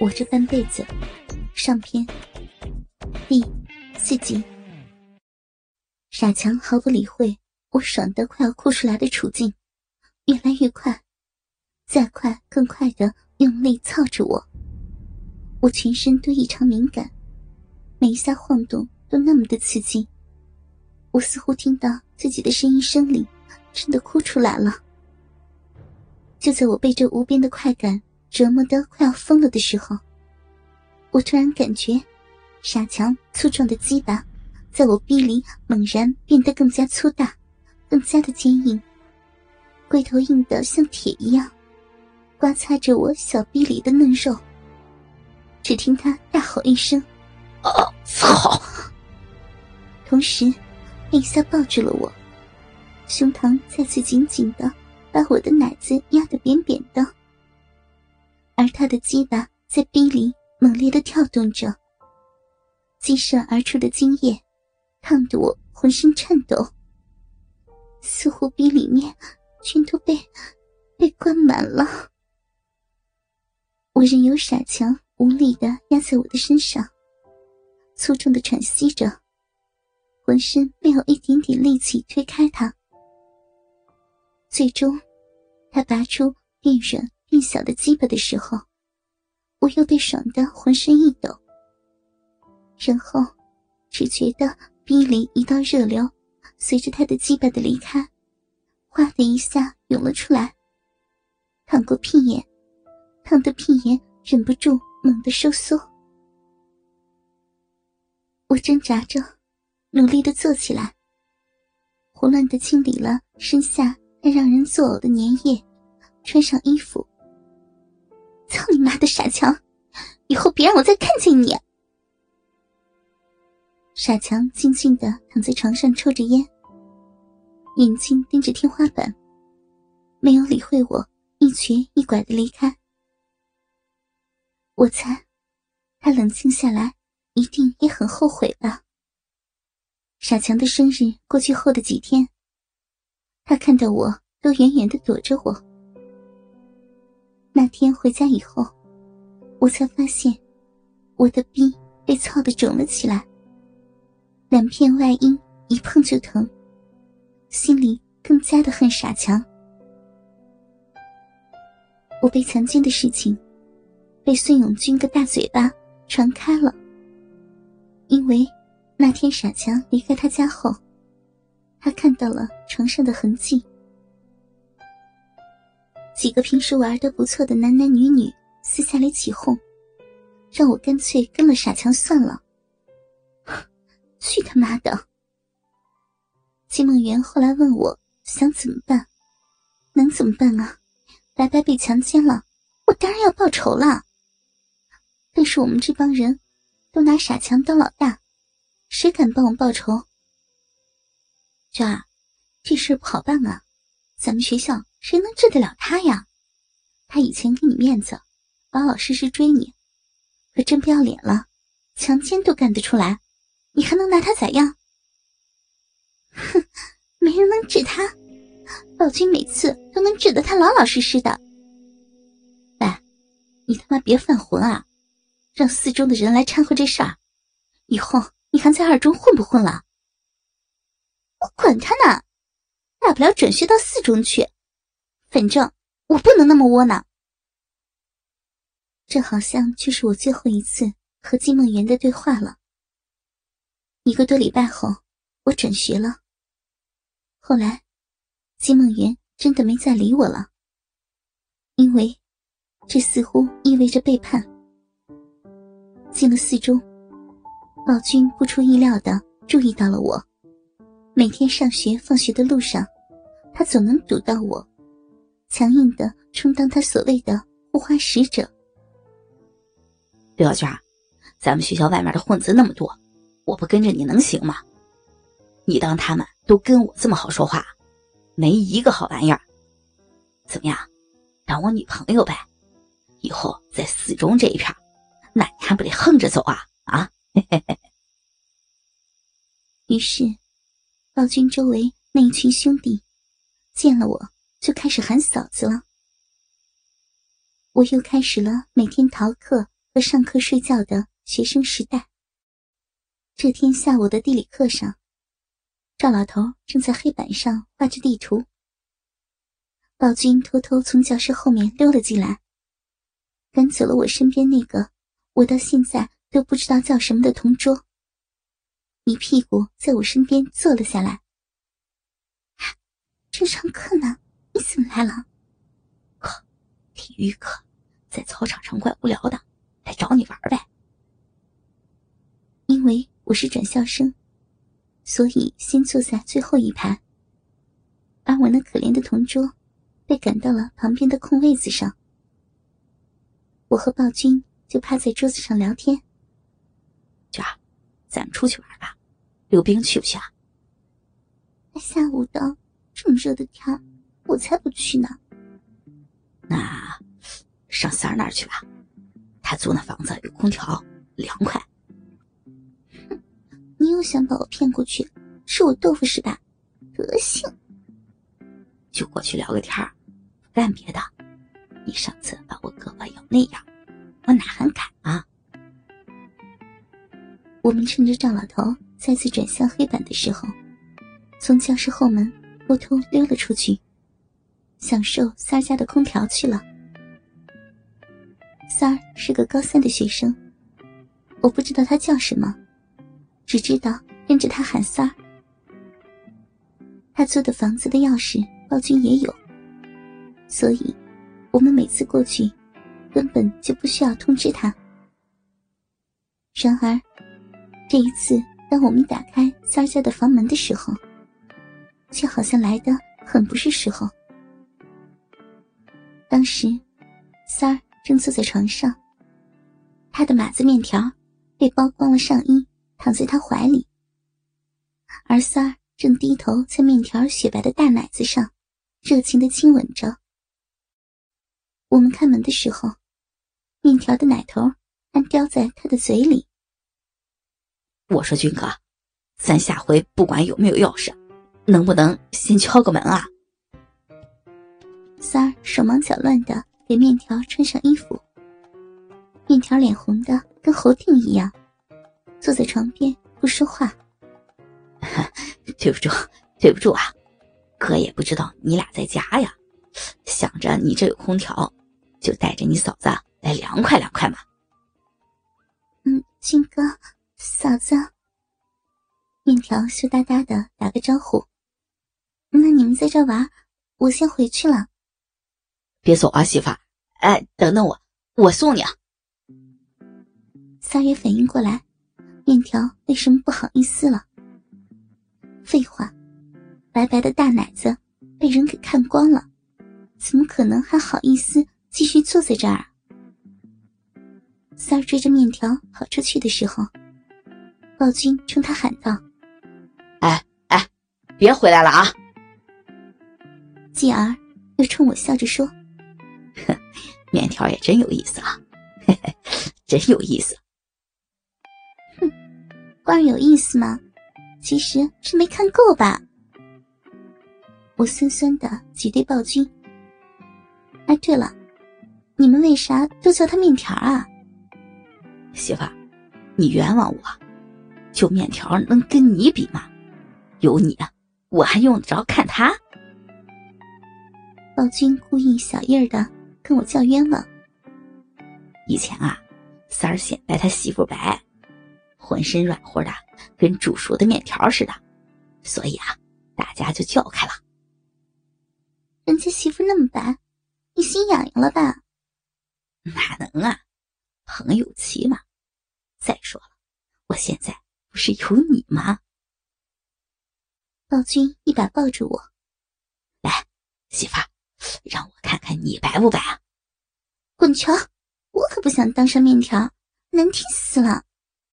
我这半辈子，上篇第四集。傻强毫不理会我爽得快要哭出来的处境，越来越快，再快更快的用力操着我。我全身都异常敏感，每一下晃动都那么的刺激。我似乎听到自己的声音声里，真的哭出来了。就在我被这无边的快感。折磨得快要疯了的时候，我突然感觉，傻强粗壮的鸡巴，在我逼里猛然变得更加粗大，更加的坚硬，龟头硬得像铁一样，刮擦着我小逼里的嫩肉。只听他大吼一声：“啊，操！”同时，一下抱住了我，胸膛再次紧紧的把我的奶子压得扁扁的。而他的鸡巴在逼里猛烈的跳动着，激射而出的精液，烫得我浑身颤抖。似乎逼里面全都被被灌满了。我任由傻强无力的压在我的身上，粗重的喘息着，浑身没有一点点力气推开他。最终，他拔出变软。变小的鸡巴的时候，我又被爽得浑身一抖。然后，只觉得逼里一道热流，随着他的鸡巴的离开，哗的一下涌了出来，烫过屁眼，烫得屁眼忍不住猛地收缩。我挣扎着，努力的坐起来，胡乱的清理了身下那让人作呕的粘液，穿上衣服。操你妈的傻强！以后别让我再看见你。傻强静静的躺在床上抽着烟，眼睛盯着天花板，没有理会我一瘸一拐的离开。我猜，他冷静下来，一定也很后悔吧。傻强的生日过去后的几天，他看到我都远远的躲着我。那天回家以后，我才发现我的臂被操的肿了起来，两片外阴一碰就疼，心里更加的恨傻强。我被强奸的事情被孙永军个大嘴巴传开了，因为那天傻强离开他家后，他看到了床上的痕迹。几个平时玩的不错的男男女女私下里起哄，让我干脆跟了傻强算了。去他妈的！金梦圆后来问我想怎么办，能怎么办啊？白白被强奸了，我当然要报仇了。但是我们这帮人都拿傻强当老大，谁敢帮我报仇？娟儿，这事不好办啊，咱们学校。谁能治得了他呀？他以前给你面子，老老实实追你，可真不要脸了，强奸都干得出来，你还能拿他咋样？哼，没人能治他，老君每次都能治得他老老实实的。喂，你他妈别犯浑啊！让四中的人来掺和这事儿，以后你还在二中混不混了？我管他呢，大不了转学到四中去。反正我不能那么窝囊。这好像就是我最后一次和金梦圆的对话了。一个多礼拜后，我转学了。后来，金梦圆真的没再理我了，因为这似乎意味着背叛。进了四中，老君不出意料的注意到了我。每天上学放学的路上，他总能堵到我。强硬的充当他所谓的护花使者。刘小娟，咱们学校外面的混子那么多，我不跟着你能行吗？你当他们都跟我这么好说话，没一个好玩意儿。怎么样，当我女朋友呗？以后在四中这一片，那你还不得横着走啊？啊！于是，老君周围那一群兄弟见了我。就开始喊嫂子了。我又开始了每天逃课和上课睡觉的学生时代。这天下午的地理课上，赵老头正在黑板上画着地图。暴君偷偷从教室后面溜了进来，赶走了我身边那个我到现在都不知道叫什么的同桌，一屁股在我身边坐了下来。正上课呢，你来了？课，体育课，在操场上怪无聊的，来找你玩呗。因为我是转校生，所以先坐在最后一排，而我那可怜的同桌。被赶到了旁边的空位子上，我和暴君就趴在桌子上聊天。娟儿，咱们出去玩吧，溜冰去不去啊？下午的这么热的天，我才不去呢。那上三儿那儿去吧，他租那房子有空调，凉快。哼，你又想把我骗过去，吃我豆腐是吧？德行！就过去聊个天儿。干别的，你上次把我胳膊咬那样，我哪还敢啊？我们趁着赵老头再次转向黑板的时候，从教室后门偷偷溜了出去，享受三儿家的空调去了。三儿是个高三的学生，我不知道他叫什么，只知道跟着他喊三儿。他租的房子的钥匙，暴君也有。所以，我们每次过去，根本就不需要通知他。然而，这一次，当我们打开三儿家的房门的时候，却好像来的很不是时候。当时，三儿正坐在床上，他的马子面条被剥光了上衣，躺在他怀里，而三儿正低头在面条雪白的大奶子上，热情的亲吻着。我们开门的时候，面条的奶头还叼在他的嘴里。我说：“军哥，咱下回不管有没有钥匙，能不能先敲个门啊？”三儿手忙脚乱的给面条穿上衣服，面条脸红的跟猴腚一样，坐在床边不说话。对不住，对不住啊，哥也不知道你俩在家呀，想着你这有空调。就带着你嫂子来凉快凉快嘛。嗯，军哥，嫂子，面条羞答答的打个招呼。那你们在这玩，我先回去了。别走啊，媳妇儿！哎，等等我，我送你啊。三月反应过来，面条为什么不好意思了？废话，白白的大奶子被人给看光了，怎么可能还好意思？继续坐在这儿。三儿追着面条跑出去的时候，暴君冲他喊道：“哎哎，别回来了啊！”继而又冲我笑着说：“哼，面条也真有意思啊，嘿嘿，真有意思。”哼，光有意思吗？其实是没看够吧？我酸酸的挤兑暴君。哎，对了。你们为啥都叫他面条啊？媳妇，你冤枉我，就面条能跟你比吗？有你，我还用得着看他？暴君故意小意儿的跟我叫冤枉。以前啊，三儿显摆他媳妇白，浑身软和的，跟煮熟的面条似的，所以啊，大家就叫开了。人家媳妇那么白，你心痒痒了吧？哪能啊，朋友妻嘛。再说了，我现在不是有你吗？暴君一把抱住我，来，媳妇儿，让我看看你白不白啊？滚球！我可不想当上面条，难听死了。